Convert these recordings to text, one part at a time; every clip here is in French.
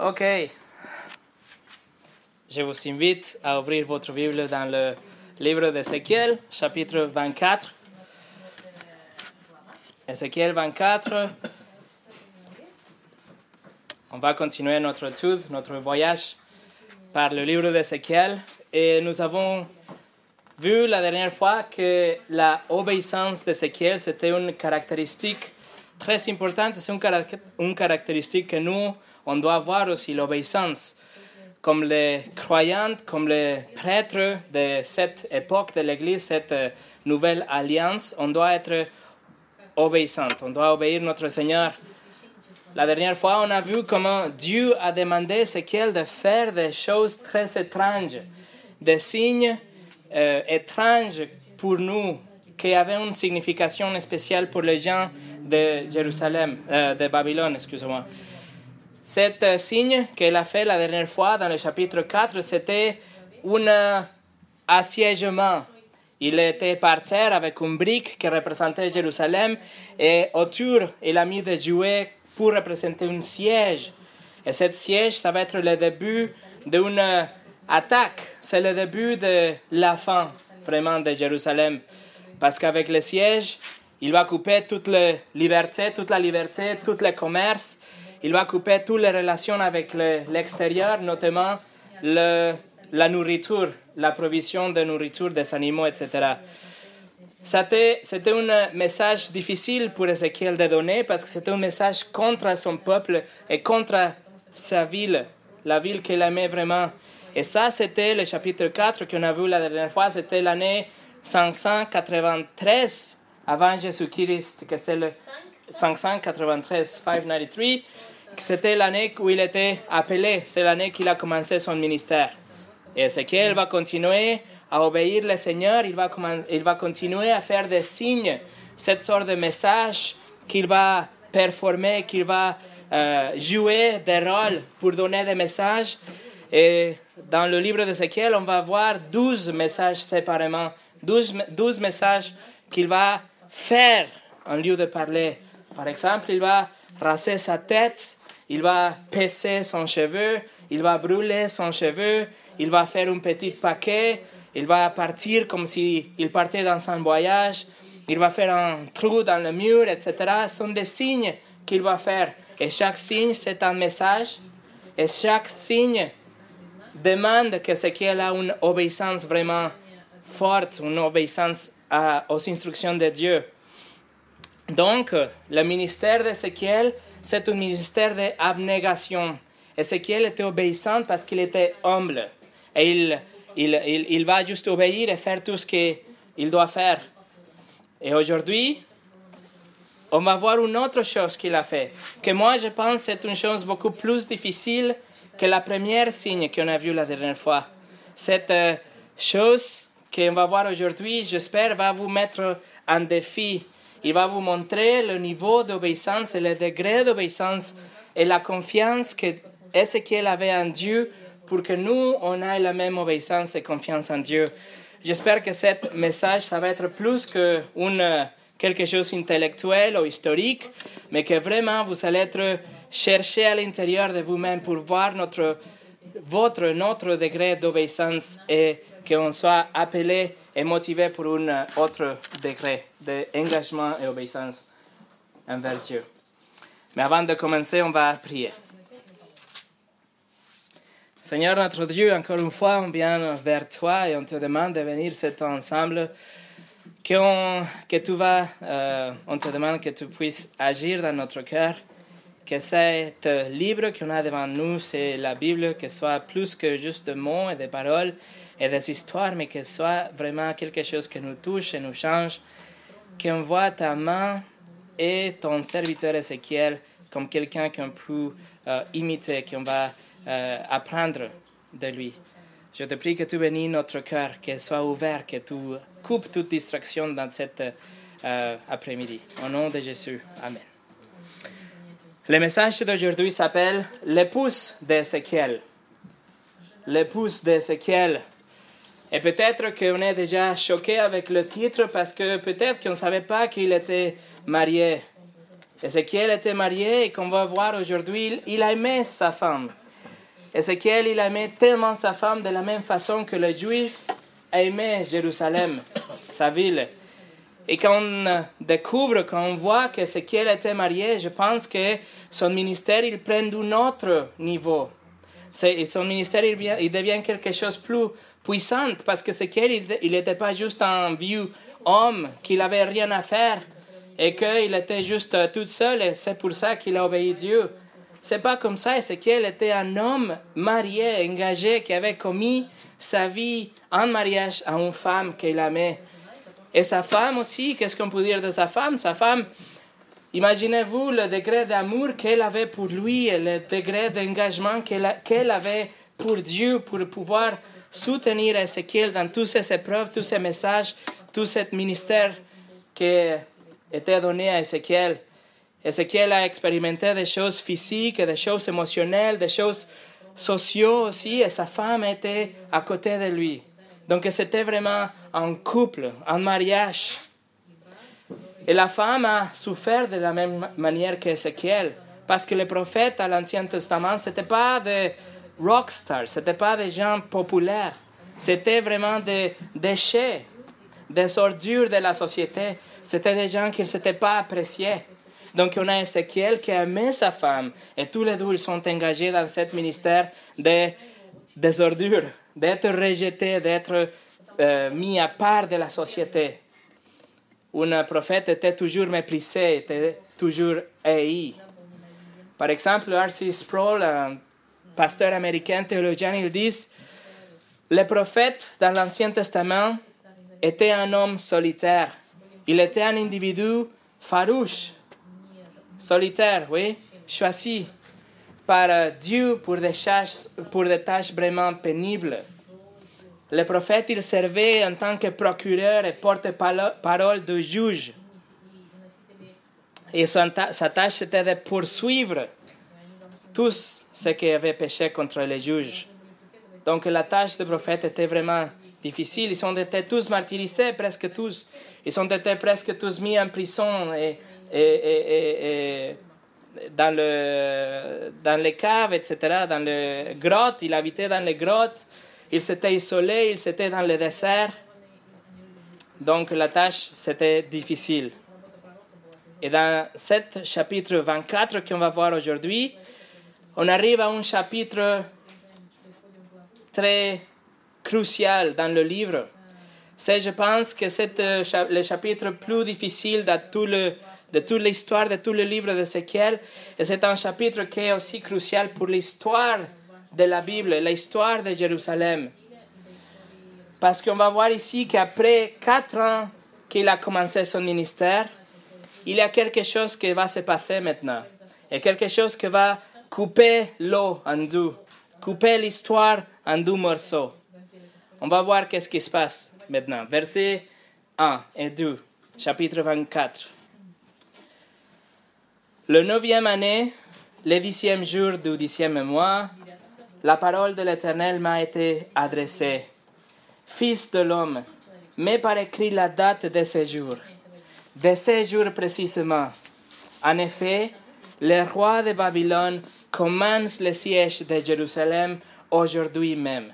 Ok. Je vous invite à ouvrir votre Bible dans le livre d'Ézéchiel, chapitre 24. Ézéchiel 24. On va continuer notre étude, notre voyage par le livre d'Ézéchiel. Et nous avons vu la dernière fois que la obéissance d'Ézéchiel, c'était une caractéristique très importante, c'est une caractéristique que nous, on doit avoir aussi, l'obéissance. Comme les croyants, comme les prêtres de cette époque de l'Église, cette euh, nouvelle alliance, on doit être obéissant, on doit obéir notre Seigneur. La dernière fois, on a vu comment Dieu a demandé à Ézéchiel de faire des choses très étranges, des signes euh, étranges pour nous, qui avaient une signification spéciale pour les gens de Jérusalem, euh, de Babylone, excusez-moi. Cet euh, signe qu'il a fait la dernière fois dans le chapitre 4, c'était un euh, assiégement. Il était par terre avec une brique qui représentait Jérusalem et autour, il a mis des jouets pour représenter un siège. Et ce siège, ça va être le début d'une euh, attaque. C'est le début de la fin, vraiment, de Jérusalem. Parce qu'avec le siège, il va couper toute la liberté, toute la liberté, tout le commerce. Il va couper toutes les relations avec le- l'extérieur, notamment la nourriture, la provision de nourriture des animaux, etc. C'était c'était un message difficile pour Ézéchiel de donner parce que c'était un message contre son peuple et contre sa ville, la ville qu'il aimait vraiment. Et ça, c'était le chapitre 4 qu'on a vu la dernière fois, c'était l'année 593 avant Jésus-Christ, que c'est le 593, 593, que c'était l'année où il était appelé, c'est l'année qu'il a commencé son ministère. Et Ézéchiel va continuer à obéir le Seigneur, il va, il va continuer à faire des signes, cette sorte de message qu'il va performer, qu'il va euh, jouer des rôles pour donner des messages. Et dans le livre d'Ézéchiel, on va voir 12 messages séparément, 12, me- 12 messages qu'il va faire en lieu de parler. Par exemple, il va raser sa tête, il va peser son cheveu, il va brûler son cheveu, il va faire un petit paquet, il va partir comme s'il partait dans un voyage, il va faire un trou dans le mur, etc. Ce sont des signes qu'il va faire. Et chaque signe, c'est un message. Et chaque signe demande que ce qu'il a une obéissance vraiment forte, une obéissance aux instructions de Dieu. Donc, le ministère d'Ézéchiel, c'est un ministère d'abnégation. Ézéchiel était obéissant parce qu'il était humble. Et il, il, il, il va juste obéir et faire tout ce qu'il doit faire. Et aujourd'hui, on va voir une autre chose qu'il a fait, que moi je pense c'est une chose beaucoup plus difficile que la première signe qu'on a vue la dernière fois. Cette euh, chose qu'on va voir aujourd'hui, j'espère, va vous mettre en défi. Il va vous montrer le niveau d'obéissance et le degré d'obéissance et la confiance que Ézéchiel avait en Dieu pour que nous, on ait la même obéissance et confiance en Dieu. J'espère que ce message, ça va être plus que une, quelque chose d'intellectuel ou historique, mais que vraiment vous allez être chercher à l'intérieur de vous-même pour voir notre, votre, notre degré d'obéissance et qu'on soit appelé et motivé pour un autre degré d'engagement et obéissance envers Dieu. Mais avant de commencer, on va prier. Seigneur notre Dieu, encore une fois, on vient vers toi et on te demande de venir cet ensemble. Que, on- que euh, on te demande que tu puisses agir dans notre cœur. Que cet livre qu'on a devant nous, c'est la Bible, que soit plus que juste des mots et des paroles et des histoires, mais que soit vraiment quelque chose qui nous touche et nous change. Qu'on voit ta main et ton serviteur Ézéchiel comme quelqu'un qu'on peut euh, imiter, qu'on va euh, apprendre de lui. Je te prie que tu bénis notre cœur, qu'il soit ouvert, que tu coupes toute distraction dans cet euh, après-midi. Au nom de Jésus. Amen. Le message d'aujourd'hui s'appelle L'épouse d'Ézéchiel. L'épouse d'Ézéchiel. Et peut-être qu'on est déjà choqué avec le titre parce que peut-être qu'on ne savait pas qu'il était marié. Ézéchiel était marié et qu'on va voir aujourd'hui, il aimait sa femme. Ézéchiel, il aimait tellement sa femme de la même façon que le juif aimait Jérusalem, sa ville. Et quand on découvre, quand on voit que qu'elle était marié, je pense que son ministère, il prend d'un autre niveau. Son ministère, il, devient quelque chose plus puissant parce que qu'elle, il n'était pas juste un vieux homme qui n'avait rien à faire et qu'il était juste tout seul et c'est pour ça qu'il a obéi Dieu. C'est pas comme ça, qu'elle était un homme marié, engagé, qui avait commis sa vie en mariage à une femme qu'il aimait. Et sa femme aussi, qu'est-ce qu'on peut dire de sa femme? Sa femme, imaginez-vous le degré d'amour qu'elle avait pour lui et le degré d'engagement qu'elle avait pour Dieu, pour pouvoir soutenir Ézéchiel dans toutes ces épreuves, tous ces messages, tout ce ministère qui était donné à Ézéchiel. Ézéchiel a expérimenté des choses physiques, des choses émotionnelles, des choses sociaux aussi, et sa femme était à côté de lui. Donc c'était vraiment un couple, un mariage. Et la femme a souffert de la même manière qu'Ézéchiel, parce que les prophètes à l'Ancien Testament, ce n'étaient pas des rockstars, ce n'étaient pas des gens populaires, c'était vraiment des déchets, des ordures de la société, c'était des gens qui ne s'étaient pas appréciés. Donc on a Ézéchiel qui aimait sa femme, et tous les deux ils sont engagés dans ce ministère de, des ordures, d'être rejeté, d'être euh, mis à part de la société. Un prophète était toujours méprisé, était toujours haï. Par exemple, R.C. Sproul, un pasteur américain théologien, il dit Le prophète dans l'Ancien Testament était un homme solitaire. Il était un individu farouche, solitaire, oui, choisi par euh, Dieu pour des, tâches, pour des tâches vraiment pénibles. Le prophète, il servait en tant que procureur et porte-parole de juge. Et sa tâche, c'était de poursuivre tous ceux qui avaient péché contre les juges. Donc la tâche du prophète était vraiment difficile. Ils ont été tous martyrisés, presque tous. Ils ont été presque tous mis en prison et, et dans, le, dans les caves, etc., dans les grottes. Il habitait dans les grottes. Il s'était isolé, il s'était dans le désert. Donc la tâche, c'était difficile. Et dans ce chapitre 24 qu'on va voir aujourd'hui, on arrive à un chapitre très crucial dans le livre. C'est, je pense, que c'est le chapitre plus difficile de de toute l'histoire de tout le livre d'Ézéchiel. Et c'est un chapitre qui est aussi crucial pour l'histoire de la Bible, l'histoire de Jérusalem. Parce qu'on va voir ici qu'après quatre ans qu'il a commencé son ministère, il y a quelque chose qui va se passer maintenant. Et quelque chose qui va couper l'eau en deux, couper l'histoire en deux morceaux. On va voir qu'est-ce qui se passe maintenant. Versets 1 et 2, chapitre 24. Le neuvième année, le dixième jour du dixième mois, la parole de l'Éternel m'a été adressée. Fils de l'homme, mets par écrit la date de ce jour, de ce jour précisément. En effet, le roi de Babylone commence le siège de Jérusalem aujourd'hui même.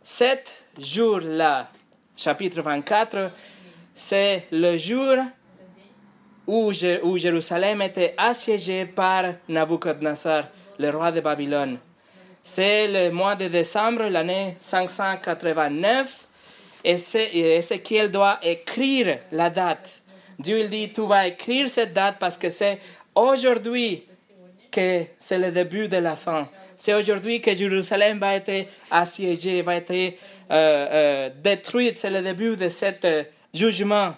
Cet jour-là, chapitre 24, c'est le jour où, Jérusalem était assiégée par Nabucodonosor, le roi de Babylone. C'est le mois de décembre, l'année 589, et Ézéchiel doit écrire la date. Dieu il dit, tu vas écrire cette date parce que c'est aujourd'hui que c'est le début de la fin. C'est aujourd'hui que Jérusalem va être assiégée, va être euh, euh, détruite. C'est le début de ce euh, jugement.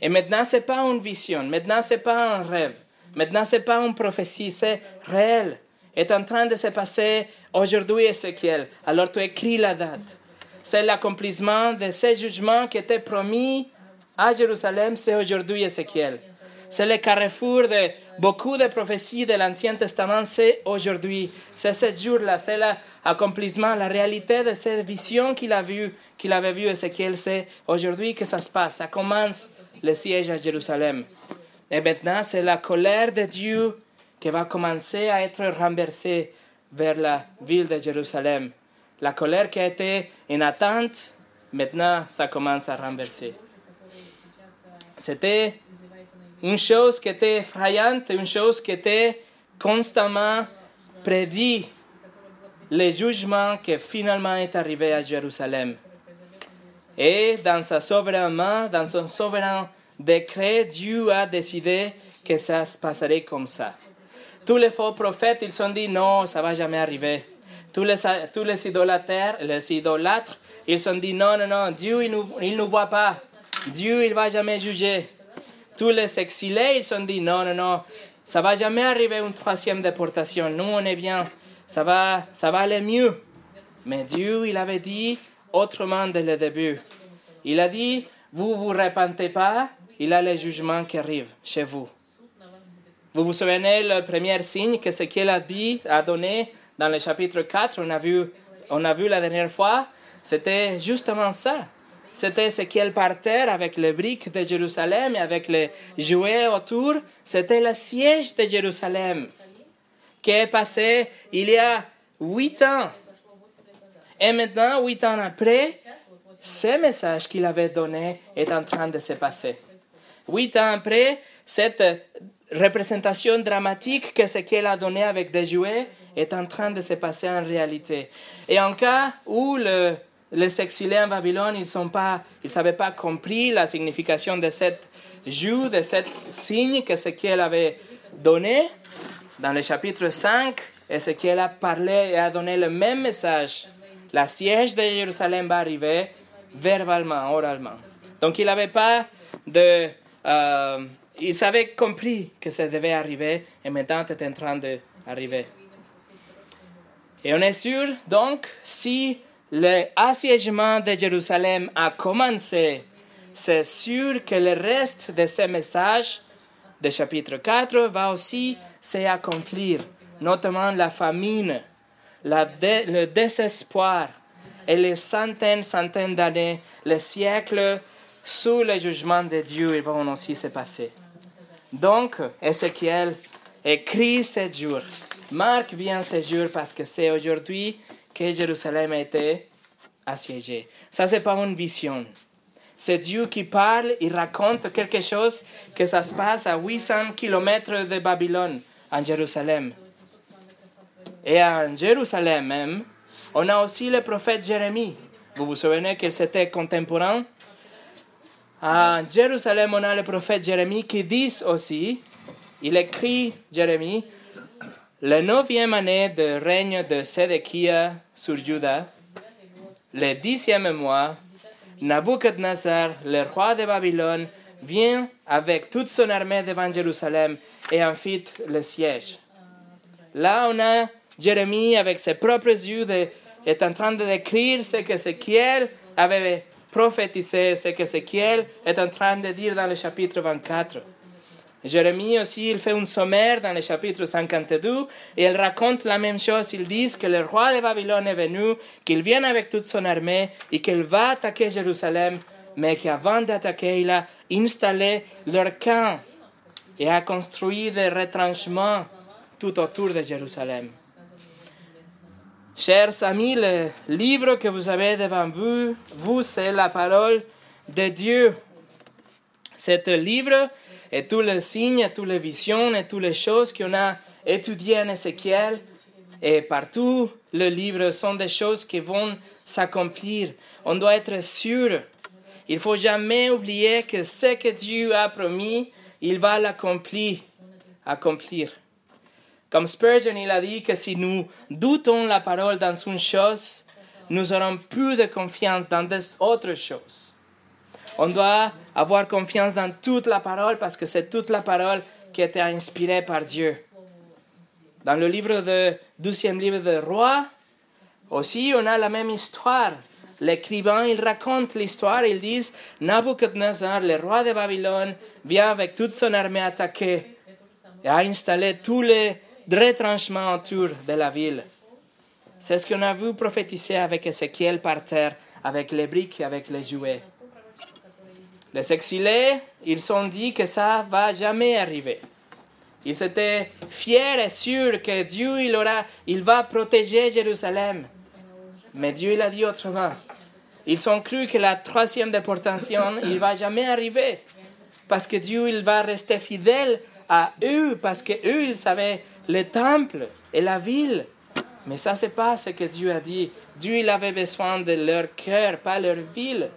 Et maintenant, ce n'est pas une vision, maintenant, ce n'est pas un rêve, maintenant, ce n'est pas une prophétie, c'est réel. Est en train de se passer aujourd'hui, Ézéchiel. Alors tu écris la date. C'est l'accomplissement de ces jugements qui étaient promis à Jérusalem, c'est aujourd'hui, Ézéchiel. C'est le carrefour de beaucoup de prophéties de l'Ancien Testament, c'est aujourd'hui. C'est ce jour-là, c'est l'accomplissement, la réalité de cette vision qu'il a vu, qu'il avait vu Ézéchiel, c'est aujourd'hui que ça se passe. Ça commence le siège à Jérusalem. Et maintenant, c'est la colère de Dieu qui va commencer à être renversée vers la ville de Jérusalem. La colère qui a été en attente, maintenant, ça commence à renverser. C'était une chose qui était effrayante, une chose qui était constamment prédit, le jugement qui finalement est arrivé à Jérusalem. Et dans sa souveraine main, dans son souverain décret, Dieu a décidé que ça se passerait comme ça. Tous les faux prophètes, ils se sont dit non, ça va jamais arriver. Tous les, tous les idolâtres, les idolâtres, ils se sont dit non, non, non, Dieu, il ne nous, voit pas. Dieu, il va jamais juger. Tous les exilés, ils se sont dit non, non, non, ça va jamais arriver une troisième déportation. Nous, on est bien. Ça va, ça va aller mieux. Mais Dieu, il avait dit autrement dès le début. Il a dit, vous vous repentez pas, il a le jugement qui arrive chez vous. Vous vous souvenez le premier signe que ce qu'il a dit, a donné dans le chapitre 4, on a vu, on a vu la dernière fois, c'était justement ça. C'était ce qu'il partait avec les briques de Jérusalem et avec les jouets autour. C'était le siège de Jérusalem qui est passé il y a huit ans? Et maintenant, huit ans après, ce message qu'il avait donné est en train de se passer. Huit ans après, cette représentation dramatique que ce qu'elle a donné avec des jouets est en train de se passer en réalité. Et en cas où le, les exilés en Babylone, ils n'avaient pas, compris la signification de cette joue, de ce signe que qu'elle avait donné, dans le chapitre 5, et ce qu'elle a parlé et a donné le même message? La siège de Jérusalem va arriver verbalement, oralement. Donc il n'avait pas de... Euh, ils avaient compris que ça devait arriver et maintenant c'est en train d'arriver. Et on est sûr, donc, si l'assiégement de Jérusalem a commencé, c'est sûr que le reste de ce message de chapitre 4 va aussi s'accomplir, notamment la famine, le désespoir et les centaines, centaines d'années, les siècles sous le jugement de Dieu, ils vont aussi se passer. Donc, Ézéchiel écrit ce jour. Marc vient ce jour parce que c'est aujourd'hui que Jérusalem été assiégée. Ça, c'est pas une vision. C'est Dieu qui parle, il raconte quelque chose que ça se passe à 800 kilomètres de Babylone, en Jérusalem. Et en Jérusalem même, on a aussi le prophète Jérémie. Vous vous souvenez qu'il était contemporain? À Jérusalem, on a le prophète Jérémie qui dit aussi, il écrit, Jérémie, la neuvième année de règne de Sédéchia sur Juda, le dixième mois, Nabucodonosor, le roi de Babylone, vient avec toute son armée devant Jérusalem et en fit le siège. Là, on a Jérémie avec ses propres yeux est en train de décrire ce que Ézéchiel avait prophétiser ce qu'Ézéchiel est en train de dire dans le chapitre 24. Jérémie aussi, il fait un sommaire dans le chapitre 52 et il raconte la même chose. Il dit que le roi de Babylone est venu, qu'il vient avec toute son armée et qu'il va attaquer Jérusalem, mais qu'avant d'attaquer, il a installé leur camp et a construit des retranchements tout autour de Jérusalem. Chers amis, le livre que vous avez devant vous, vous, c'est la parole de Dieu. C'est livre et tous les signes, toutes les visions et toutes les choses qu'on a étudiées en Ézéchiel et partout, le livre sont des choses qui vont s'accomplir. On doit être sûr. Il faut jamais oublier que ce que Dieu a promis, il va l'accomplir. Accomplir. Comme Spurgeon, il a dit que si nous doutons la parole dans une chose, nous aurons plus de confiance dans des autres choses. On doit avoir confiance dans toute la parole parce que c'est toute la parole qui été inspirée par Dieu. Dans le livre de douzième livre de Roi, aussi on a la même histoire. L'écrivain, il raconte l'histoire, il dit Nabucodonosor, le roi de Babylone, vient avec toute son armée attaquer et a installé tous les retranchement autour de la ville. C'est ce qu'on a vu prophétiser avec Ézéchiel par terre, avec les briques, avec les jouets. Les exilés, ils ont dit que ça va jamais arriver. Ils étaient fiers et sûrs que Dieu il aura, il va protéger Jérusalem. Mais Dieu il a dit autrement. Ils ont cru que la troisième déportation, il va jamais arriver. Parce que Dieu, il va rester fidèle à eux, parce que eux, ils savaient le temple et la ville. Mais ça, c'est pas ce que Dieu a dit. Dieu, il avait besoin de leur cœur, pas leur ville.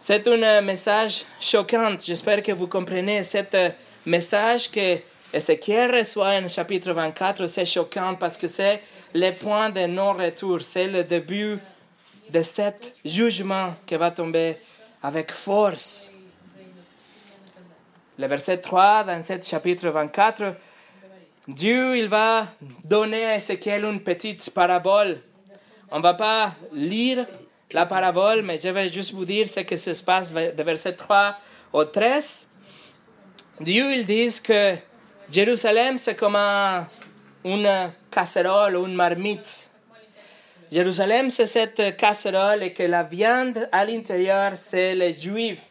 C'est un message choquant. J'espère que vous comprenez. Ce message que Ézéchiel reçoit en chapitre 24, c'est choquant parce que c'est le point de non-retour. C'est le début de cet jugement qui va tomber avec force. Le verset 3 dans ce chapitre 24, Dieu il va donner à Ézéchiel une petite parabole. On ne va pas lire la parabole, mais je vais juste vous dire ce qui se passe de verset 3 au 13. Dieu il dit que Jérusalem c'est comme une casserole ou une marmite Jérusalem, c'est cette casserole et que la viande à l'intérieur, c'est les juifs.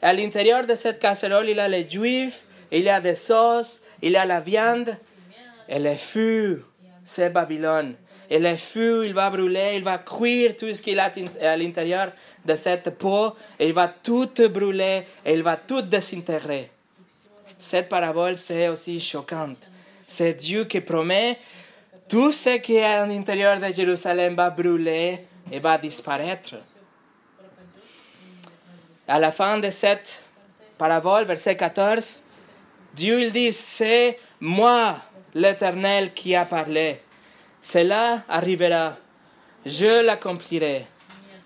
à l'intérieur de cette casserole, il y a les juifs, il y a des sauces, il y a la viande. Et le feu, c'est Babylone. Et le feu, il va brûler, il va cuire tout ce qu'il a à l'intérieur de cette peau, et il va tout brûler, et il va tout désintégrer. Cette parabole, c'est aussi choquante. C'est Dieu qui promet tout ce qui est à l'intérieur de Jérusalem va brûler et va disparaître. À la fin de cette parabole, verset 14, Dieu il dit, c'est moi l'Éternel qui a parlé. Cela arrivera. Je l'accomplirai.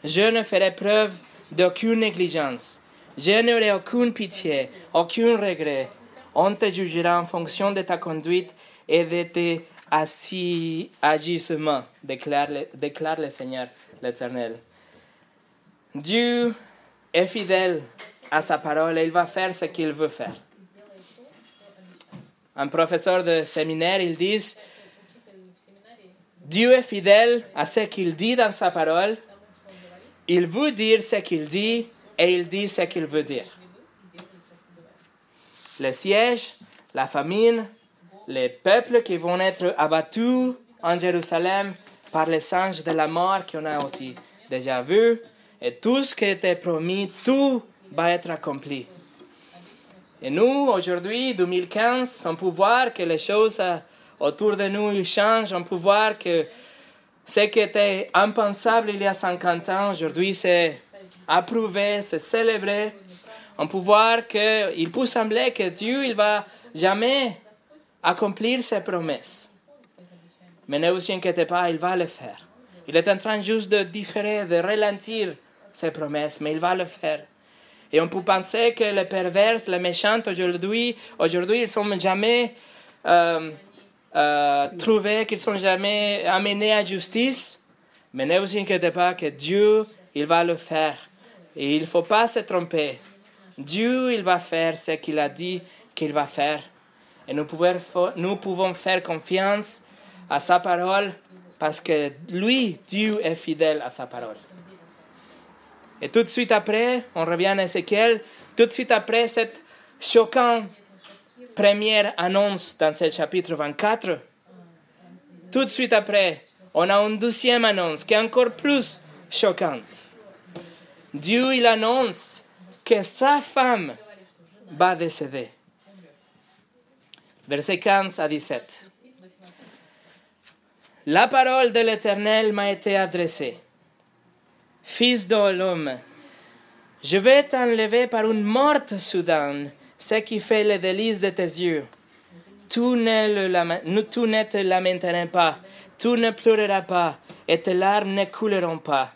Je ne ferai preuve d'aucune négligence. Je n'aurai aucune pitié, aucun regret. On te jugera en fonction de ta conduite et de tes assis, agissement, déclare le, déclare le Seigneur l'Éternel. Dieu est fidèle à sa parole et il va faire ce qu'il veut faire. Un professeur de séminaire, il dit, Dieu est fidèle à ce qu'il dit dans sa parole, il veut dire ce qu'il dit et il dit ce qu'il veut dire. Le siège, la famine, les peuples qui vont être abattus en Jérusalem par les anges de la mort qu'on a aussi déjà vu. Et tout ce qui était promis, tout va être accompli. Et nous, aujourd'hui, 2015, on peut voir que les choses autour de nous changent. On peut voir que ce qui était impensable il y a 50 ans, aujourd'hui, c'est approuvé, c'est célébré. On peut voir qu'il peut sembler que Dieu, il va jamais accomplir ses promesses. Mais ne vous inquiétez pas, il va le faire. Il est en train juste de différer, de ralentir ses promesses, mais il va le faire. Et on peut penser que les pervers, les méchants aujourd'hui, aujourd'hui, ils sont jamais euh, euh, trouvés, qu'ils sont jamais amenés à justice. Mais ne vous inquiétez pas que Dieu, il va le faire. Et il ne faut pas se tromper. Dieu, il va faire ce qu'il a dit qu'il va faire. Et nous pouvons, nous pouvons faire confiance à sa parole parce que lui, Dieu, est fidèle à sa parole. Et tout de suite après, on revient à Ézéchiel, tout de suite après cette choquante première annonce dans ce chapitre 24, tout de suite après, on a une deuxième annonce qui est encore plus choquante. Dieu, il annonce que sa femme va décéder versets 15 à 17. La parole de l'Éternel m'a été adressée. Fils de l'homme, je vais t'enlever par une morte soudaine, ce qui fait le délice de tes yeux. Tu ne, le, tu ne te lamenteras pas, tu ne pleureras pas, et tes larmes ne couleront pas.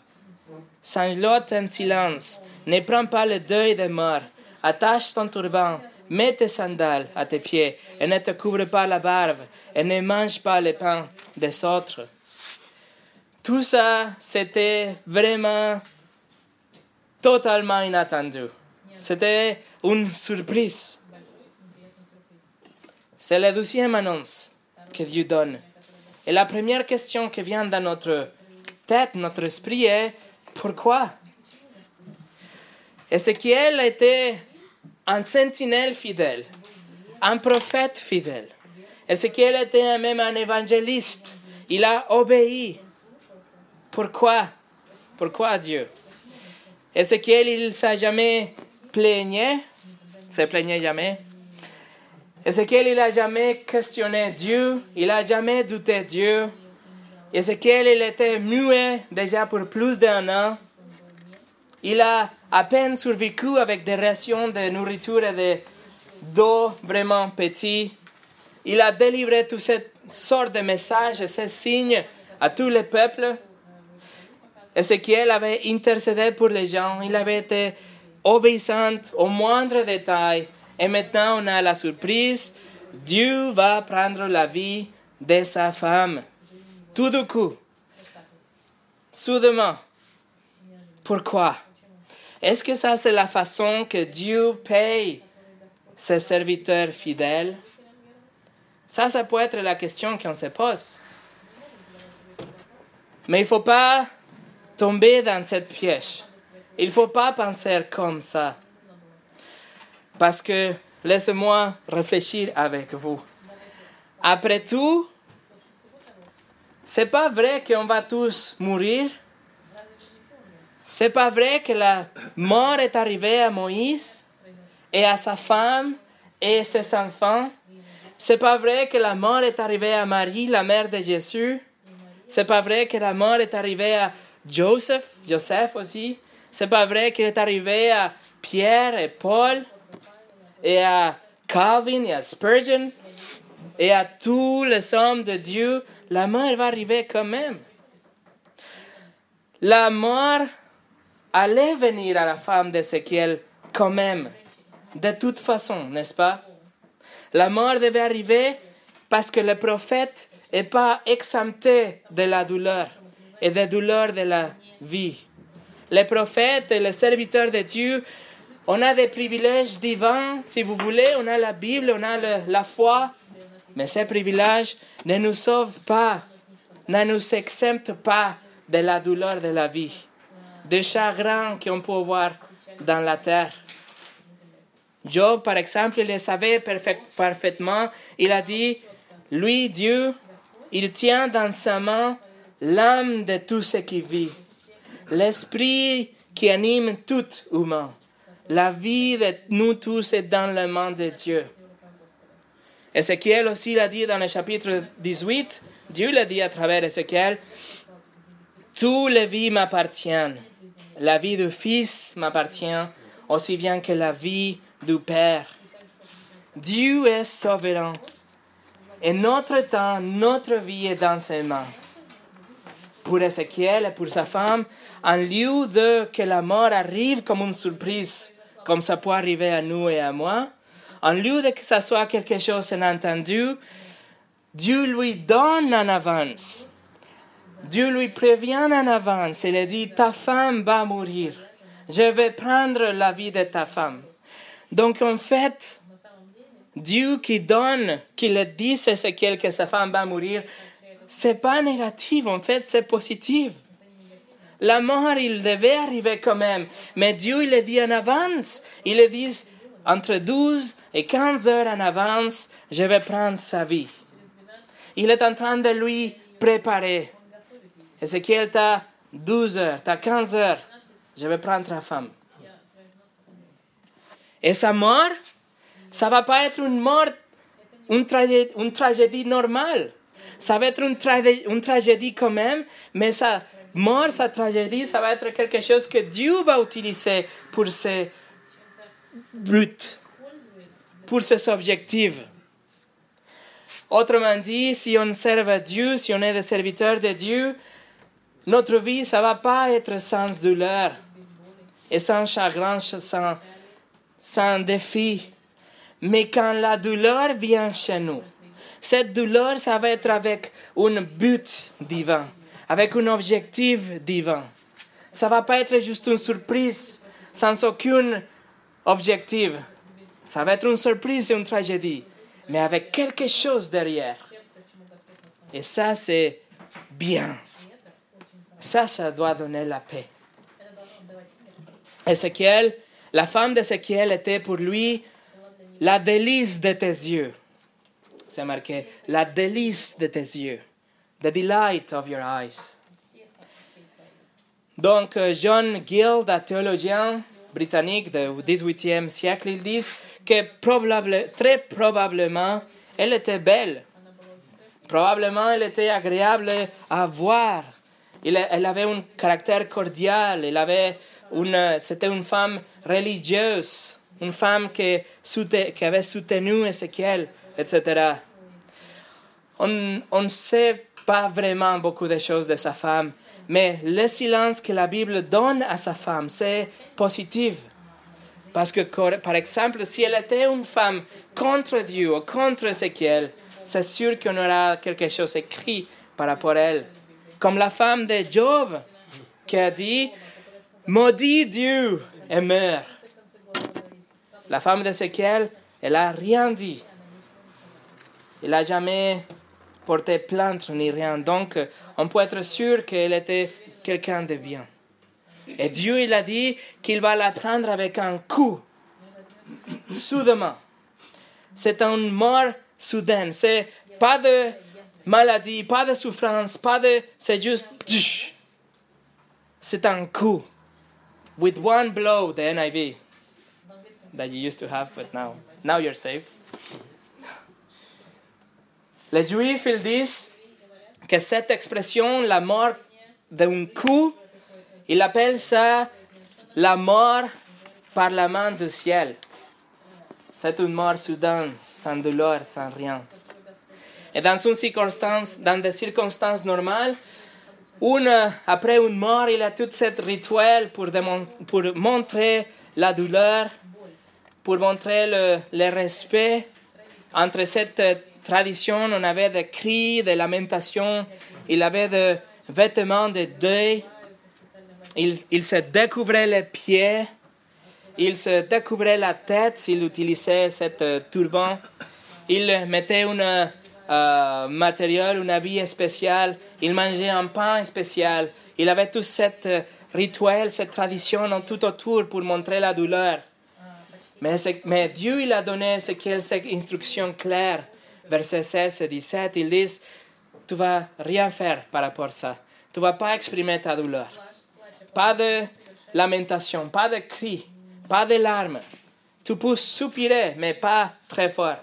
Sanglote en silence, ne prends pas le deuil des morts, attache ton turban, Mets tes sandales à tes pieds et ne te couvre pas la barbe et ne mange pas le pain des autres. Tout ça, c'était vraiment totalement inattendu. C'était une surprise. C'est la deuxième annonce que Dieu donne. Et la première question qui vient dans notre tête, notre esprit est pourquoi? Ézéchiel était un sentinelle fidèle. un prophète fidèle. Ézéchiel était même un évangéliste. Il a obéi. Pourquoi? Pourquoi Dieu? Ézéchiel, il ne s'est jamais plaigné, se plaignait jamais. Ézéchiel, il n'a jamais questionné Dieu, il n'a jamais douté Dieu. Ézéchiel, il était muet déjà pour plus d'un an. Il a à peine survécu avec des rations de nourriture et d'eau vraiment petits. Il a délivré toutes ces sortes de messages ces signes à tous les peuples. Ézéchiel avait intercédé pour les gens, il avait été obéissant au moindre détail. Et maintenant, on a la surprise, Dieu va prendre la vie de sa femme. Tout d'un coup, soudainement. Pourquoi? Est-ce que ça, c'est la façon que Dieu paye ses serviteurs fidèles? Ça, ça peut être la question qu'on se pose. Mais il ne faut pas tomber dans cette piège. Il ne faut pas penser comme ça. Parce que, laissez-moi réfléchir avec vous. Après tout, c'est pas vrai qu'on va tous mourir. C'est pas vrai que la mort est arrivée à Moïse et à sa femme et ses enfants. C'est pas vrai que la mort est arrivée à Marie, la mère de Jésus. C'est pas vrai que la mort est arrivée à Joseph, Joseph aussi. C'est pas vrai qu'il est arrivé à Pierre et Paul et à Calvin et à Spurgeon et à tous les hommes de Dieu. La mort va arriver quand même. La mort allait venir à la femme d'Ézéchiel quand même. De toute façon, n'est-ce pas? La mort devait arriver parce que le prophète n'est pas exempté de la douleur et des douleurs de la vie. Les prophètes les serviteurs de Dieu, on a des privilèges divins, si vous voulez, on a la Bible, on a la foi, mais ces privilèges ne nous sauvent pas, ne nous exemptent pas de la douleur de la vie, des chagrins qu'on peut voir dans la terre. Job, par exemple, il le savait parfaitement. Il a dit, lui, Dieu, il tient dans sa main l'âme de tout ce qui vit, l'esprit qui anime tout humain. La vie de nous tous est dans la main de Dieu. Ézéchiel aussi l'a dit dans le chapitre 18, Dieu l'a dit à travers Ézéchiel, toutes les vies m'appartiennent. La vie du Fils m'appartient aussi bien que la vie du Père. Dieu est souverain. Et notre temps, notre vie est dans ses mains pour Ézéchiel et pour sa femme, en lieu de que la mort arrive comme une surprise, comme ça peut arriver à nous et à moi, en lieu de que ça soit quelque chose d'inattendu, Dieu lui donne en avance. Dieu lui prévient en avance. Il lui dit, ta femme va mourir. Je vais prendre la vie de ta femme. Donc en fait, Dieu qui donne, qui le dit à Ézéchiel que sa femme va mourir, c'est pas négatif, en fait, c'est positif. La mort, il devait arriver quand même, mais Dieu, il le dit en avance. Il le dit entre 12 et 15 heures en avance, je vais prendre sa vie. Il est en train de lui préparer. Ézéchiel, t'as 12 heures, t'as 15 heures, je vais prendre ta femme. Et sa mort, ça va pas être une mort, une tragédie, une tragédie normale ça va être une, tragédie quand même, mais sa mort, sa tragédie, ça va être quelque chose que Dieu va utiliser pour ses buts, pour ses objectifs. Autrement dit, si on sert Dieu, si on est des serviteurs de Dieu, notre vie, ça va pas être sans douleur et sans chagrin, sans, sans défi. Mais quand la douleur vient chez nous, cette douleur, ça va être avec un but divin, avec un objectif divin. Ça va pas être juste une surprise sans aucun objectif. Ça va être une surprise et une tragédie, mais avec quelque chose derrière. Et ça, c'est bien. Ça, ça doit donner la paix. Ézéchiel, la femme d'Ézéchiel était pour lui la délice de tes yeux. C'est marqué, la délice de tes yeux. The delight of your eyes. Donc, euh, John Gill, un théologien britannique du XVIIIe siècle, il dit que très probablement, elle était belle. Probablement, elle était agréable à voir. Elle avait un caractère cordial. Elle avait une, c'était une femme religieuse, une femme qui, avait soutenu Ézéchiel, etc. On ne sait pas vraiment beaucoup de choses de sa femme, mais le silence que la Bible donne à sa femme, c'est positif. Parce que, par exemple, si elle était une femme contre Dieu ou contre Ézéchiel, c'est sûr qu'on aura quelque chose écrit par rapport à elle. Comme la femme de Job, qui a dit Maudit Dieu et meurt. La femme d'Ézéchiel, elle n'a rien dit. Elle n'a jamais porter plainte ni rien. Donc, on peut être sûr qu'elle était quelqu'un de bien. Et Dieu, il a dit qu'il va la prendre avec un coup, soudainement. C'est une mort soudaine. C'est pas de maladie, pas de souffrance, pas de. C'est juste. C'est un coup. With one blow, the NIV that you used to have, but now, now you're safe. Les Juifs, ils disent que cette expression, la mort d'un coup, ils appellent ça la mort par la main du ciel. C'est une mort soudaine, sans douleur, sans rien. Et dans, une circonstance, dans des circonstances normales, une, après une mort, il y a tout ce rituel pour, montrer la douleur, pour montrer le, le respect entre cette tradition, on avait des cris, des lamentations, il avait des vêtements de deuil, il, il se découvrait les pieds, il se découvrait la tête s'il utilisait cette euh, turban, il mettait un euh, matériel, un habit spécial, il mangeait un pain spécial, il avait tout ce euh, rituel, cette tradition en tout autour pour montrer la douleur. Mais, mais Dieu il a donné ce cette instruction claire versets 16 et 17, ils disent, tu vas rien faire par rapport à ça. Tu vas pas exprimer ta douleur. Pas de lamentation, pas de cris, pas de larmes. Tu peux soupirer, mais pas très fort.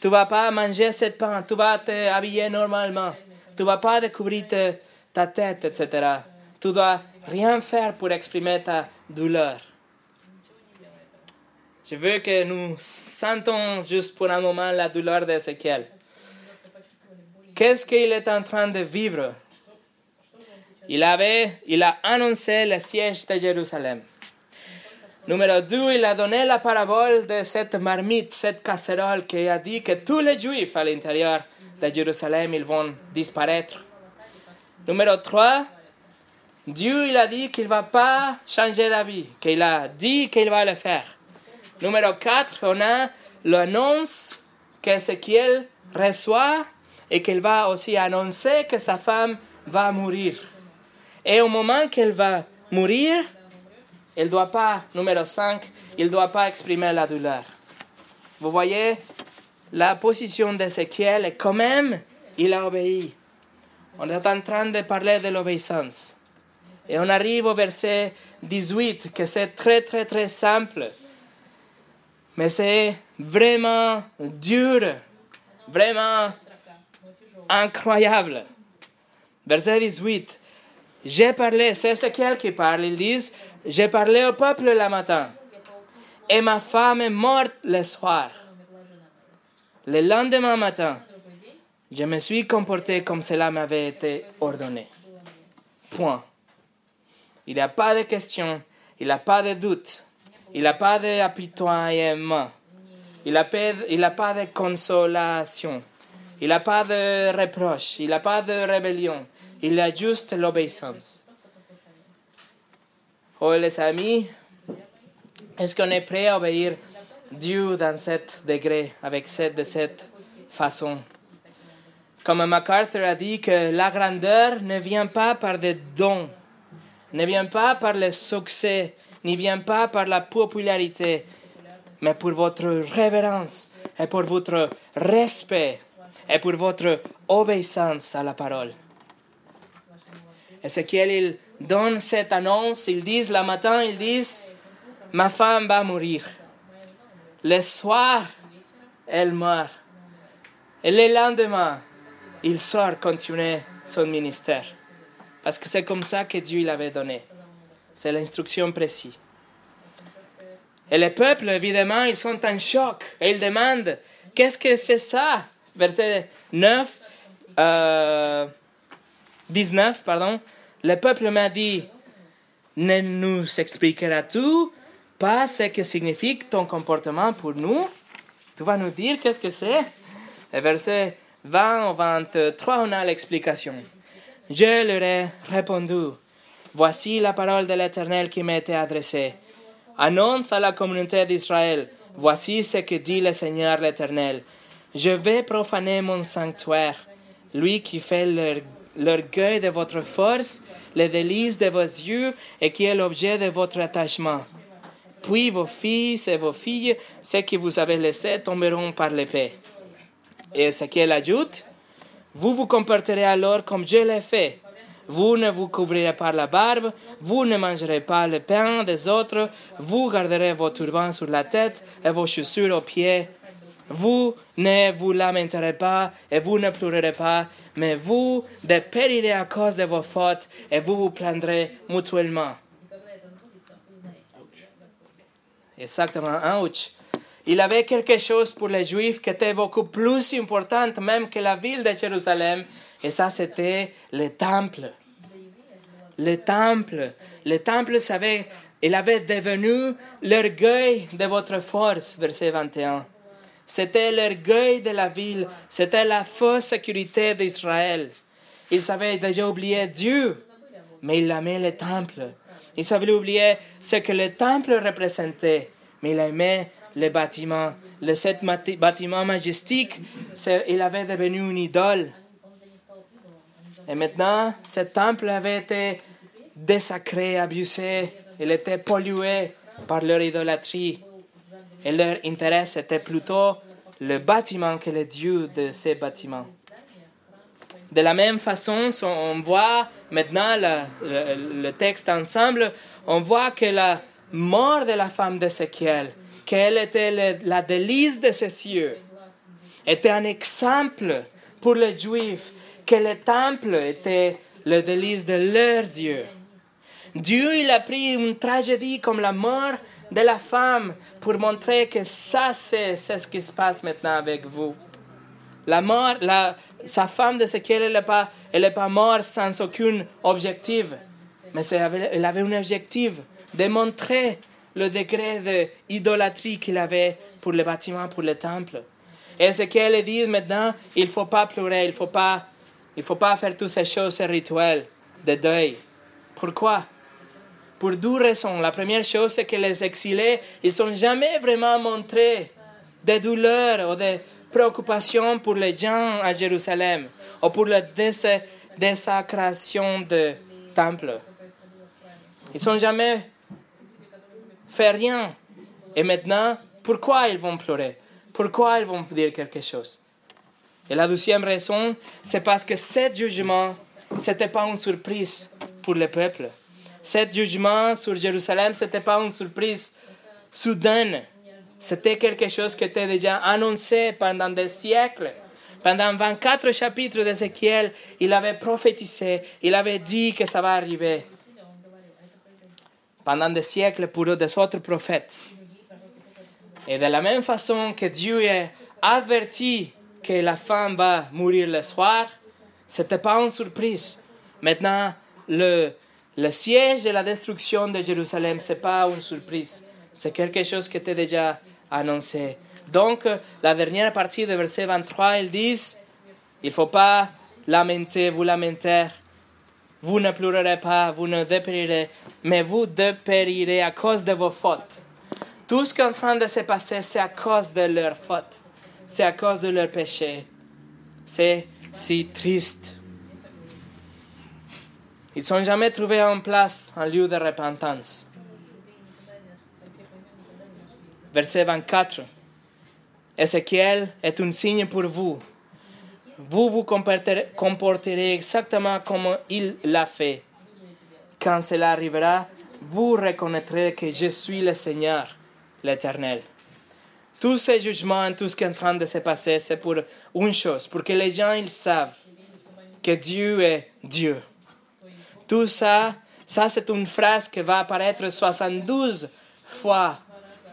Tu vas pas manger cette pain, tu vas te habiller normalement. Tu vas pas découvrir ta tête, etc. Tu dois rien faire pour exprimer ta douleur. Je veux que nous sentons juste pour un moment la douleur d'Ézéchiel. Qu'est-ce qu'il est en train de vivre? Il, avait, il a annoncé le siège de Jérusalem. Numéro 2, il a donné la parabole de cette marmite, cette casserole qui a dit que tous les Juifs à l'intérieur de Jérusalem, ils vont disparaître. Numéro 3, Dieu il a dit qu'il ne va pas changer d'avis, qu'il a dit qu'il va le faire. Numéro 4, on a l'annonce qu'Ézéchiel reçoit et qu'il va aussi annoncer que sa femme va mourir. Et au moment qu'elle va mourir, il ne doit pas, numéro 5, il ne doit pas exprimer la douleur. Vous voyez, la position d'Ézéchiel est quand même, il a obéi. On est en train de parler de l'obéissance. Et on arrive au verset 18, que c'est très très très simple mais c'est vraiment dur, vraiment incroyable. Verset 18. J'ai parlé, c'est Ezekiel qui parle, ils disent, j'ai parlé au peuple le matin, et ma femme est morte le soir. Le lendemain matin, je me suis comporté comme cela m'avait été ordonné. Point. Il n'y a pas de question, il n'y a pas de doute. Il n'a pas d'apitoiement. Il n'a pas de consolation. Il n'a pas de reproche. Il n'a pas de rébellion. Il a juste l'obéissance. Oh les amis, est-ce qu'on est prêt à obéir Dieu dans cet degré, avec cette, de cette façon Comme MacArthur a dit que la grandeur ne vient pas par des dons, ne vient pas par le succès, n'y vient pas par la popularité, mais pour votre révérence et pour votre respect et pour votre obéissance à la parole. Ézéchiel, il donne cette annonce, ils disent, le matin, ils disent, ma femme va mourir. Le soir, elle meurt. Et le lendemain, il sort continuer son ministère. Parce que c'est comme ça que Dieu l'avait donné. C'est l'instruction précise. Et le peuple, évidemment, ils sont en choc et ils demandent Qu'est-ce que c'est ça? Verset 9, 19, euh, pardon. Le peuple m'a dit Ne nous expliqueras-tu pas ce que signifie ton comportement pour nous Tu vas nous dire qu'est-ce que c'est? Et verset 20 au 23, on a l'explication. Je leur ai répondu Voici la parole de l'Éternel qui été adressée. Annonce à la communauté d'Israël, voici ce que dit le Seigneur l'Éternel. Je vais profaner mon sanctuaire, lui qui fait l'orgueil de votre force, les délices de vos yeux et qui est l'objet de votre attachement. Puis vos fils et vos filles, ceux que vous avez laissés, tomberont par l'épée. Et ce qu'elle ajoute, vous vous comporterez alors comme je l'ai fait vous ne vous couvrirez pas la barbe, vous ne mangerez pas le pain des autres, vous garderez vos turbans sur la tête et vos chaussures aux pieds. Vous ne vous lamenterez pas et vous ne pleurerez pas, mais vous dépérirez à cause de vos fautes et vous vous plaindrez mutuellement. Exactement, ouch. Il avait quelque chose pour les Juifs qui était beaucoup plus important même que la ville de Jérusalem, et ça c'était le temple le temple. Le temple, savait, il avait devenu l'orgueil de votre force, verset 21. C'était l'orgueil de la ville, c'était la fausse sécurité d'Israël. Ils avaient déjà oublié Dieu, mais il aimait le temple. Ils avaient oublié ce que le temple représentait, mais il aimait le bâtiment. Le cet bâtiment majestique, il avait devenu une idole. Et maintenant, ce temple avait été désacré, abusé, il était pollué par leur idolâtrie. Et leur intérêt, était plutôt le bâtiment que le Dieu de ces bâtiments. De la même façon, on voit maintenant le, texte ensemble, on voit que la mort de la femme d'Ézéchiel, qu'elle était la délice de ses cieux, était un exemple pour les Juifs que le temple était le délice de leurs yeux. Dieu, il a pris une tragédie comme la mort de la femme pour montrer que ça, c'est ce qui se passe maintenant avec vous. La mort, la, sa femme de ce qu'elle n'est pas, elle pas morte sans aucun objectif, mais elle avait un objectif de montrer le degré d'idolâtrie qu'il avait pour le bâtiment, pour le temple. Et ce qu'elle dit maintenant, il ne faut pas pleurer, il ne faut pas il ne faut pas faire toutes ces choses, ces rituels de deuil. Pourquoi? Pour deux raisons. La première chose, c'est que les exilés, ils n'ont jamais vraiment montré de douleurs ou de préoccupations pour les gens à Jérusalem ou pour la désacration du temple. Ils n'ont jamais fait rien. Et maintenant, pourquoi ils vont pleurer? Pourquoi ils vont dire quelque chose? Et la deuxième raison, c'est parce que ce jugement, ce n'était pas une surprise pour le peuple. Ce jugement sur Jérusalem, ce n'était pas une surprise soudaine. C'était quelque chose qui était déjà annoncé pendant des siècles. Pendant 24 chapitres d'Ézéchiel, il avait prophétisé, il avait dit que ça va arriver. Pendant des siècles pour des autres prophètes. Et de la même façon que Dieu a averti que la femme va mourir le soir, c'était pas une surprise. Maintenant, le, le siège et la destruction de Jérusalem, c'est pas une surprise. C'est quelque chose qui était déjà annoncé. Donc, la dernière partie du verset 23, ils disent, il faut pas lamenter, vous lamenter. Vous ne pleurerez pas, vous ne dépérirez, mais vous dépérirez à cause de vos fautes. Tout ce qui est en train de se passer, c'est à cause de leurs fautes c'est à cause de leur péché. C'est si triste. Ils n'ont jamais trouvé en place un lieu de repentance. verset 24. Ézéchiel est un signe pour vous. Vous vous comporterez, comporterez exactement comme il l'a fait. Quand cela arrivera, vous reconnaîtrez que je suis le Seigneur, l'Éternel. Tous ces jugements, tout ce qui est en train de se passer, c'est pour une chose, pour que les gens ils savent que Dieu est Dieu. Tout ça, ça c'est une phrase qui va apparaître 72 fois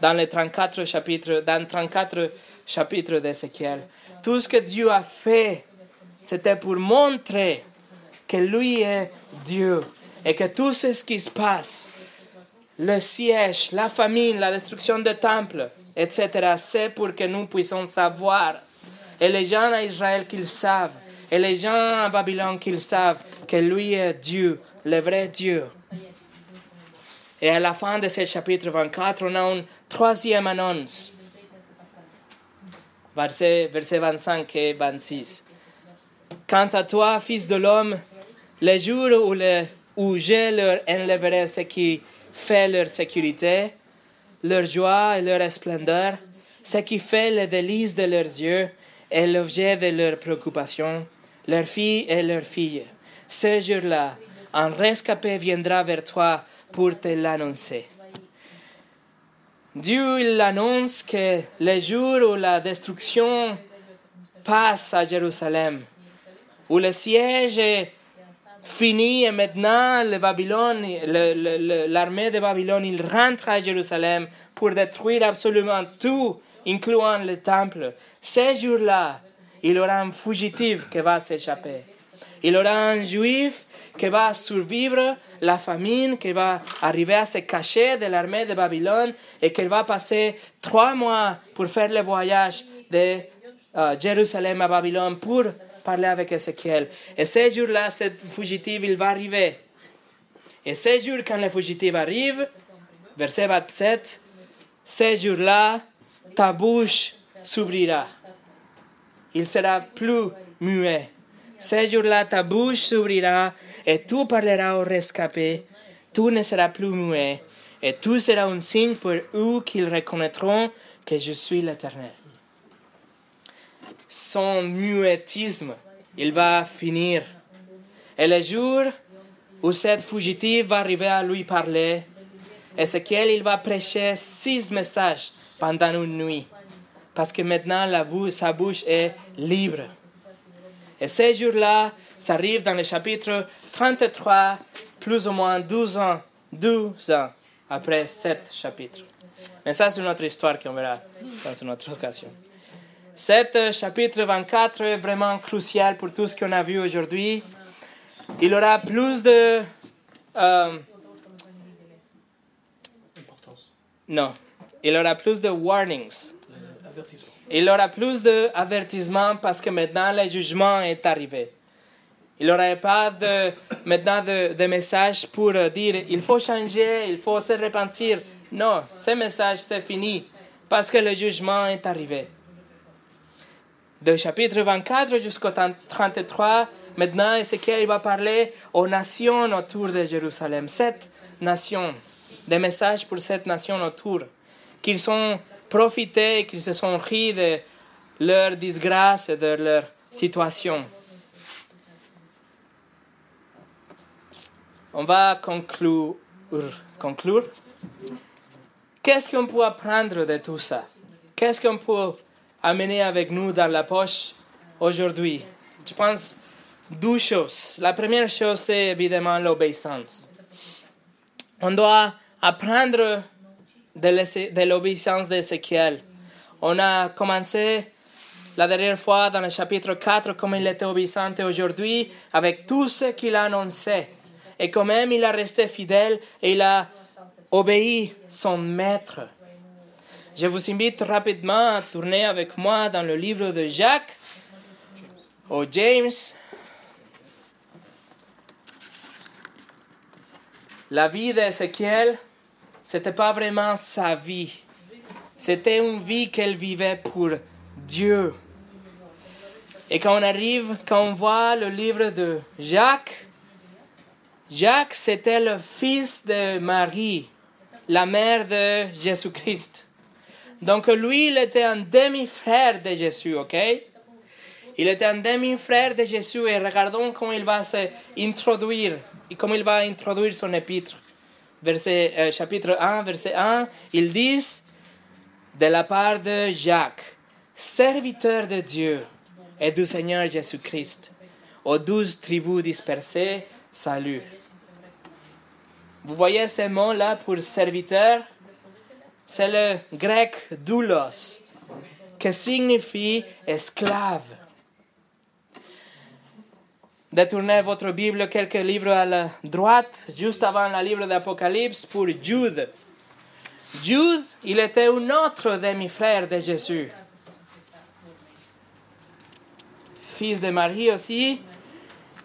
dans les 34 chapitres, dans 34 chapitres d'Ézéchiel. Tout ce que Dieu a fait, c'était pour montrer que lui est Dieu et que tout ce qui se passe, le siège, la famine, la destruction des temples, etc., c'est pour que nous puissions savoir, et les gens à Israël qu'ils savent, et les gens à Babylone qu'ils savent que lui est Dieu, le vrai Dieu. Et à la fin de ce chapitre 24, on a une troisième annonce. Verset, verset 25 et 26. Quant à toi, fils de l'homme, les jours où, où je leur enlèverai ce qui fait leur sécurité, leur joie et leur splendeur, ce qui fait le délice de leurs yeux et l'objet de leurs préoccupations, leurs filles et leurs filles. Ce jour-là, un rescapé viendra vers toi pour te l'annoncer. Dieu il annonce que le jour où la destruction passe à Jérusalem, où le siège fini et maintenant le l'armée de Babylone, il rentre à Jérusalem pour détruire absolument tout, incluant le temple. Ce jour-là, il aura un fugitif qui va s'échapper. Il aura un juif qui va survivre la famine, qui va arriver à se cacher de l'armée de Babylone et qui va passer trois mois pour faire le voyage de euh, Jérusalem à Babylone pour parler avec Ézéchiel. Et ce jour-là, ce fugitif, il va arriver. Et ce jour, quand le fugitif arrive, verset 27, ce jour-là, ta bouche s'ouvrira. Il sera plus muet. Ce jour-là, ta bouche s'ouvrira et tu parleras au rescapé. Tu ne seras plus muet. Et tout sera un signe pour eux qu'ils reconnaîtront que je suis l'Éternel son muetisme, il va finir. Et le jour où cette fugitive va arriver à lui parler, Ezekiel, il va prêcher six messages pendant une nuit. Parce que maintenant, la sa bouche est libre. Et ces jours-là, ça arrive dans le chapitre 33, plus ou moins 12 ans, 12 ans après sept chapitres. Mais ça, c'est une autre histoire qu'on verra dans une autre occasion. Cet chapitre 24 est vraiment crucial pour tout ce qu'on a vu aujourd'hui. Il aura plus de... Euh, non, il aura plus de warnings. Il aura plus d'avertissements parce que maintenant le jugement est arrivé. Il n'aura pas de, maintenant de, de messages pour dire il faut changer, il faut se repentir. Non, ce message c'est fini parce que le jugement est arrivé de chapitre 24 jusqu'au 33, maintenant Ézéchiel va parler aux nations autour de Jérusalem, sept nations, des messages pour sept nations autour, qu'ils ont profité, qu'ils se sont ris de leur disgrâce et de leur situation. On va conclure. conclure. Qu'est-ce qu'on peut apprendre de tout ça? Qu'est-ce qu'on peut amener avec nous dans la poche aujourd'hui Je pense deux choses. La première chose, c'est évidemment l'obéissance. On doit apprendre de l'obéissance d'Ézéchiel. On a commencé la dernière fois dans le chapitre 4 comme il était obéissant aujourd'hui avec tout ce qu'il a annoncé. Et quand même, il a resté fidèle et il a obéi son maître. Je vous invite rapidement à tourner avec moi dans le livre de Jacques ou James. La vie d'Ézéchiel, c'était pas vraiment sa vie. C'était une vie qu'elle vivait pour Dieu. Et quand on arrive, quand on voit le livre de Jacques, Jacques, c'était le fils de Marie, la mère de Jésus-Christ. Donc lui, il était un demi-frère de Jésus, ok? Il était un demi-frère de Jésus et regardons comment il va s'introduire, comment il va introduire son épître. Verset, euh, chapitre 1, verset 1, ils disent de la part de Jacques, serviteur de Dieu et du Seigneur Jésus-Christ, aux douze tribus dispersées, salut. Vous voyez ces mots-là pour serviteur? C'est le grec doulos, qui signifie esclave. Détournez votre Bible quelques livres à la droite, juste avant le livre d'Apocalypse, pour Jude. Jude, il était un autre demi-frère de Jésus. Fils de Marie aussi.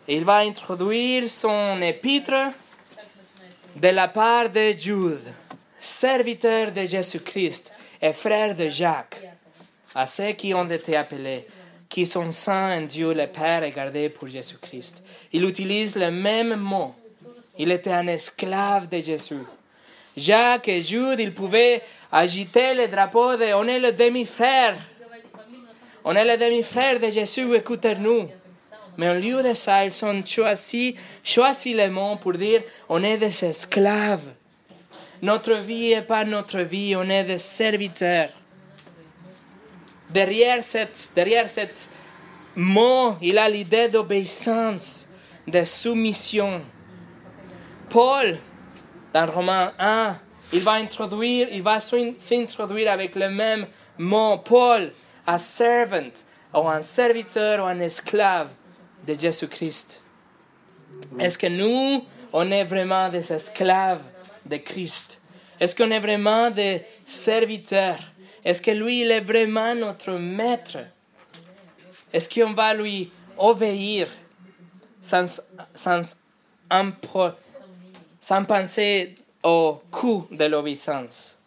Il va introduire son épître de la part de Jude, serviteur de Jésus-Christ et frère de Jacques, à ceux qui ont été appelés, qui sont saints en Dieu le Père et gardés pour Jésus-Christ. Il utilise le même mot. Il était un esclave de Jésus. Jacques et Jude, ils pouvaient agiter le drapeau de on est le demi-frère. On est le demi-frère de Jésus, écoutez-nous. Mais au lieu de ça, ils ont choisi, choisi le mot pour dire on est des esclaves. Notre vie n'est pas notre vie, on est des serviteurs. Derrière cette, derrière cette mot, il a l'idée d'obéissance, de soumission. Paul, dans Romains 1, il va introduire, il va s'introduire avec le même mot, Paul, un servant, ou un serviteur, ou un esclave de Jésus-Christ. Est-ce que nous, on est vraiment des esclaves? De Christ? Est-ce qu'on est vraiment des serviteurs? Est-ce que lui, il est vraiment notre maître? Est-ce qu'on va lui obéir sans, sans, sans penser au coût de l'obéissance?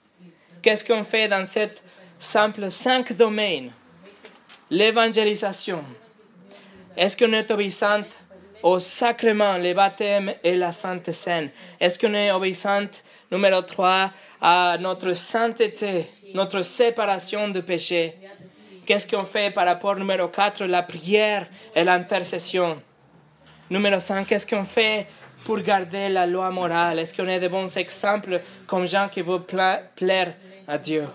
Qu'est-ce qu'on fait dans cette simple cinq domaines? L'évangélisation, est-ce qu'on est obéissante? Au sacrement, le baptême et la Sainte Seine? Est-ce qu'on est obéissante, numéro 3, à notre sainteté, notre séparation du péché? Qu'est-ce qu'on fait par rapport numéro 4, la prière et l'intercession? Numéro 5, qu'est-ce qu'on fait pour garder la loi morale? Est-ce qu'on est de bons exemples comme gens qui veulent plaire à Dieu?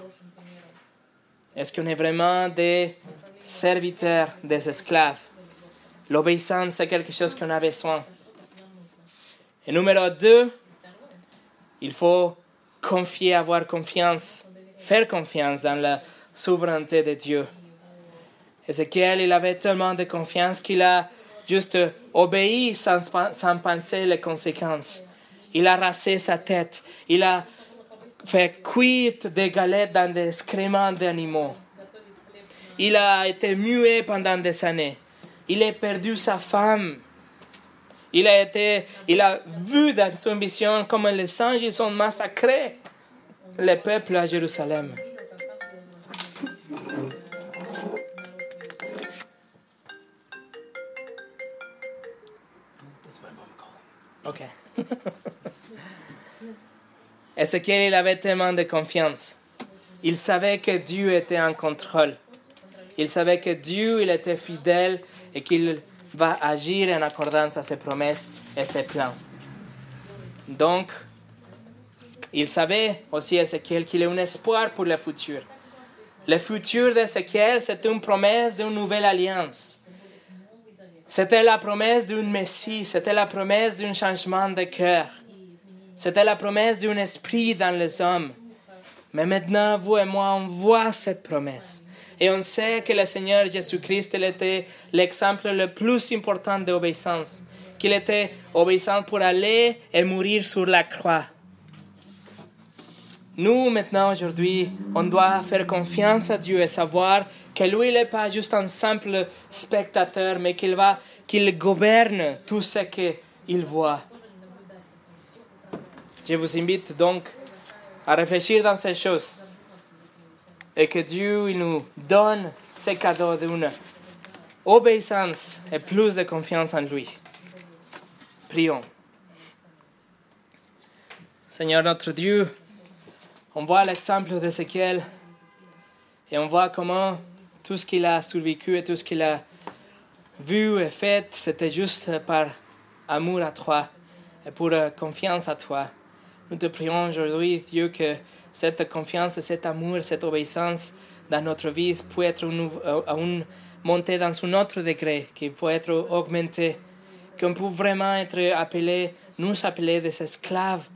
Est-ce qu'on est vraiment des serviteurs, des esclaves? L'obéissance, c'est quelque chose qu'on a besoin. Et numéro deux, il faut confier, avoir confiance, faire confiance dans la souveraineté de Dieu. Ézéchiel, il avait tellement de confiance qu'il a juste obéi sans, sans penser les conséquences. Il a rasé sa tête. Il a fait cuire des galettes dans des excréments d'animaux. Il a été muet pendant des années il a perdu sa femme. Il a été, il a vu dans son vision comment les singes ont massacré le peuple à Jérusalem. Ok. Ezekiel, il avait tellement de confiance. Il savait que Dieu était en contrôle. Il savait que Dieu, il était fidèle et qu'il va agir en accordance à ses promesses et ses plans. Donc, il savait aussi Ézéchiel qu'il est un espoir pour le futur. Le futur d'Ézéchiel, c'est une promesse d'une nouvelle alliance. C'était la promesse d'un Messie, c'était la promesse d'un changement de cœur. C'était la promesse d'un esprit dans les hommes. Mais maintenant, vous et moi, on voit cette promesse. Et on sait que le Seigneur Jésus-Christ était l'exemple le plus important d'obéissance, qu'il était obéissant pour aller et mourir sur la croix. Nous, maintenant, aujourd'hui, on doit faire confiance à Dieu et savoir que lui, n'est pas juste un simple spectateur, mais qu'il va, qu'il gouverne tout ce qu'il voit. Je vous invite donc à réfléchir dans ces choses et que Dieu nous donne ces cadeaux d'une obéissance et plus de confiance en lui. Prions. Seigneur notre Dieu, on voit l'exemple d'Ézéchiel Et on voit comment tout ce qu'il a survécu et tout ce qu'il a vu et fait, c'était juste par amour à toi et pour euh, confiance à toi. Nous te prions aujourd'hui, Dieu, que cette confiance, cet amour, cette obéissance dans notre vie peut être une, une montée dans un autre degré, qui peut être augmenté, qu'on peut vraiment être appelé, nous appeler des esclaves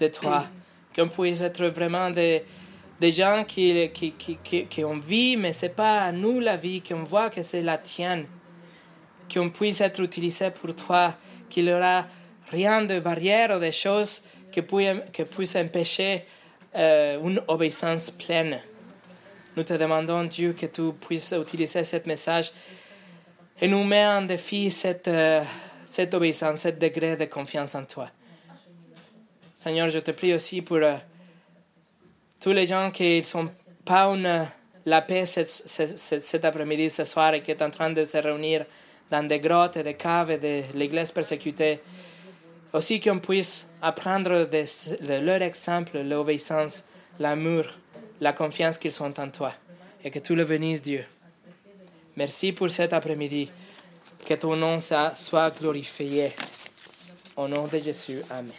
de toi, qu'on puisse être vraiment des, des gens qui, qui, qui, qui, ont vie, mais ce n'est pas à nous la vie, qu'on voit que c'est la tienne, qu'on puisse être utilisé pour toi, qu'il n'y aura rien de barrière ou de choses qui, puissent empêcher euh, une obéissance pleine. Nous te demandons, Dieu, que tu puisses utiliser ce message et nous mettre en défi cette, euh, cette obéissance, ce degré de confiance en toi. Seigneur, je te prie aussi pour euh, tous les gens qui ne sont pas en la paix cet, cet, après-midi, ce soir, et qui sont en train de se réunir dans des grottes des caves de l'église persécutée. Aussi qu'on puisse apprendre de, leur exemple l'obéissance, l'amour, la confiance qu'ils sont en toi. Et que tu le bénisses, Dieu. Merci pour cet après-midi. Que ton nom soit glorifié. Au nom de Jésus. Amen.